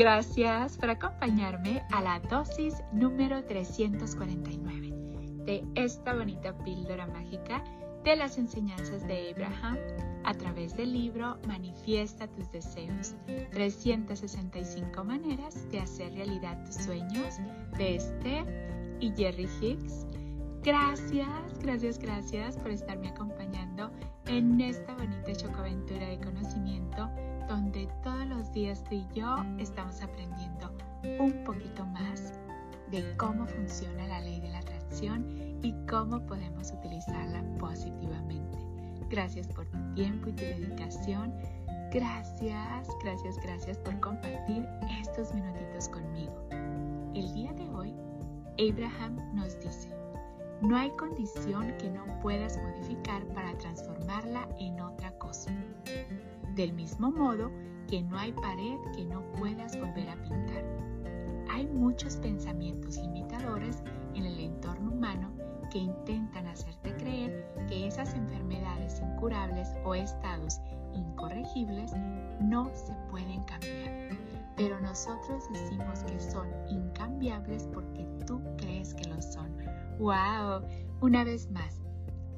Gracias por acompañarme a la dosis número 349 de esta bonita píldora mágica de las enseñanzas de Abraham a través del libro Manifiesta tus deseos, 365 maneras de hacer realidad tus sueños de Esther y Jerry Hicks. Gracias, gracias, gracias por estarme acompañando en esta bonita chocoaventura de conocimiento donde todos los días tú y yo estamos aprendiendo un poquito más de cómo funciona la ley de la atracción y cómo podemos utilizarla positivamente. Gracias por tu tiempo y tu dedicación. Gracias, gracias, gracias por compartir estos minutitos conmigo. El día de hoy, Abraham nos dice, no hay condición que no puedas modificar para transformarla en otra cosa. Del mismo modo que no hay pared que no puedas volver a pintar. Hay muchos pensamientos limitadores en el entorno humano que intentan hacerte creer que esas enfermedades incurables o estados incorregibles no se pueden cambiar. Pero nosotros decimos que son incambiables porque tú crees que. ¡Wow! Una vez más,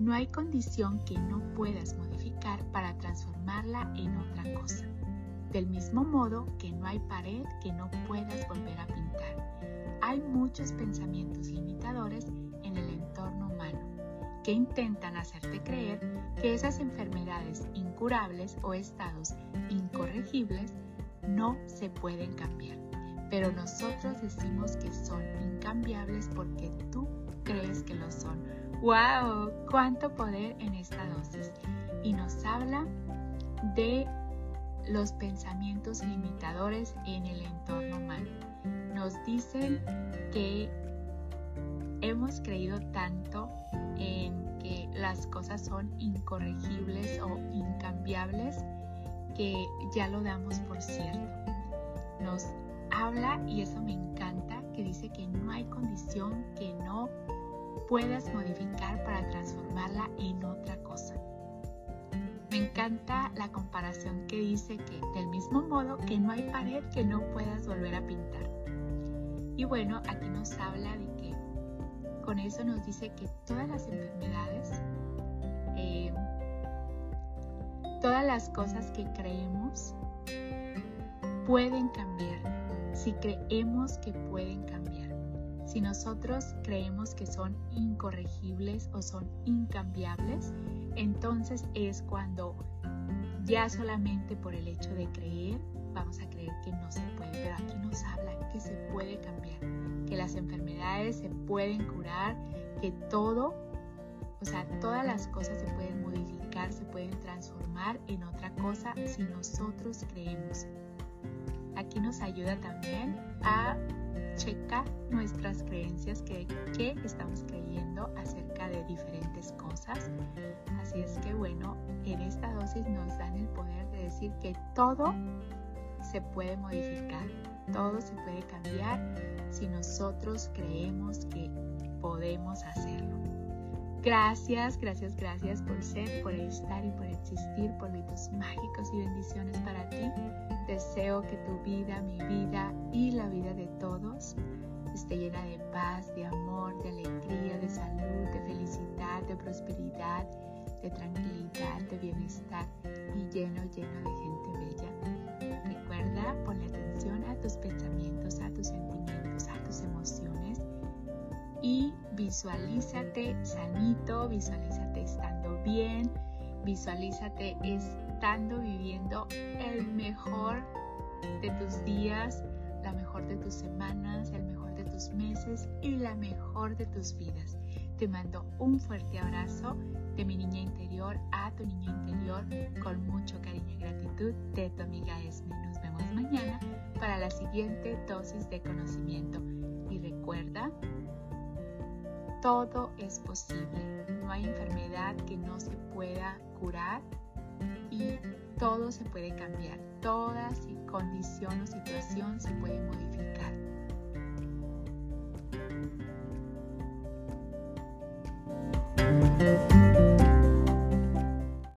no hay condición que no puedas modificar para transformarla en otra cosa. Del mismo modo que no hay pared que no puedas volver a pintar. Hay muchos pensamientos limitadores en el entorno humano que intentan hacerte creer que esas enfermedades incurables o estados incorregibles no se pueden cambiar. Pero nosotros decimos que son incambiables porque tú crees que lo son. ¡Wow! ¡Cuánto poder en esta dosis! Y nos habla de los pensamientos limitadores en el entorno humano. Nos dicen que hemos creído tanto en que las cosas son incorregibles o incambiables que ya lo damos por cierto. Nos habla, y eso me encanta, que dice que no hay condición que no puedas modificar para transformarla en otra cosa. Me encanta la comparación que dice que del mismo modo que no hay pared que no puedas volver a pintar. Y bueno, aquí nos habla de que con eso nos dice que todas las enfermedades, eh, todas las cosas que creemos pueden cambiar si creemos que pueden cambiar. Si nosotros creemos que son incorregibles o son incambiables, entonces es cuando ya solamente por el hecho de creer vamos a creer que no se puede, pero aquí nos habla que se puede cambiar, que las enfermedades se pueden curar, que todo, o sea, todas las cosas se pueden modificar, se pueden transformar en otra cosa si nosotros creemos. Aquí nos ayuda también a checar nuestras creencias que, que estamos creyendo acerca de diferentes cosas. Así es que bueno, en esta dosis nos dan el poder de decir que todo se puede modificar, todo se puede cambiar si nosotros creemos que podemos hacerlo. Gracias, gracias, gracias por ser, por estar y por existir, por polvitos mágicos y bendiciones para ti. Deseo que tu vida, mi vida y la vida de todos esté llena de paz, de amor, de alegría, de salud, de felicidad, de prosperidad, de tranquilidad, de bienestar y lleno, lleno de gente bella. Visualízate sanito, visualízate estando bien, visualízate estando viviendo el mejor de tus días, la mejor de tus semanas, el mejor de tus meses y la mejor de tus vidas. Te mando un fuerte abrazo de mi niña interior a tu niña interior con mucho cariño y gratitud de tu amiga Esme. Nos vemos mañana para la siguiente dosis de conocimiento. Y recuerda, todo es posible. No hay enfermedad que no se pueda curar y todo se puede cambiar. Toda condición o situación se puede modificar.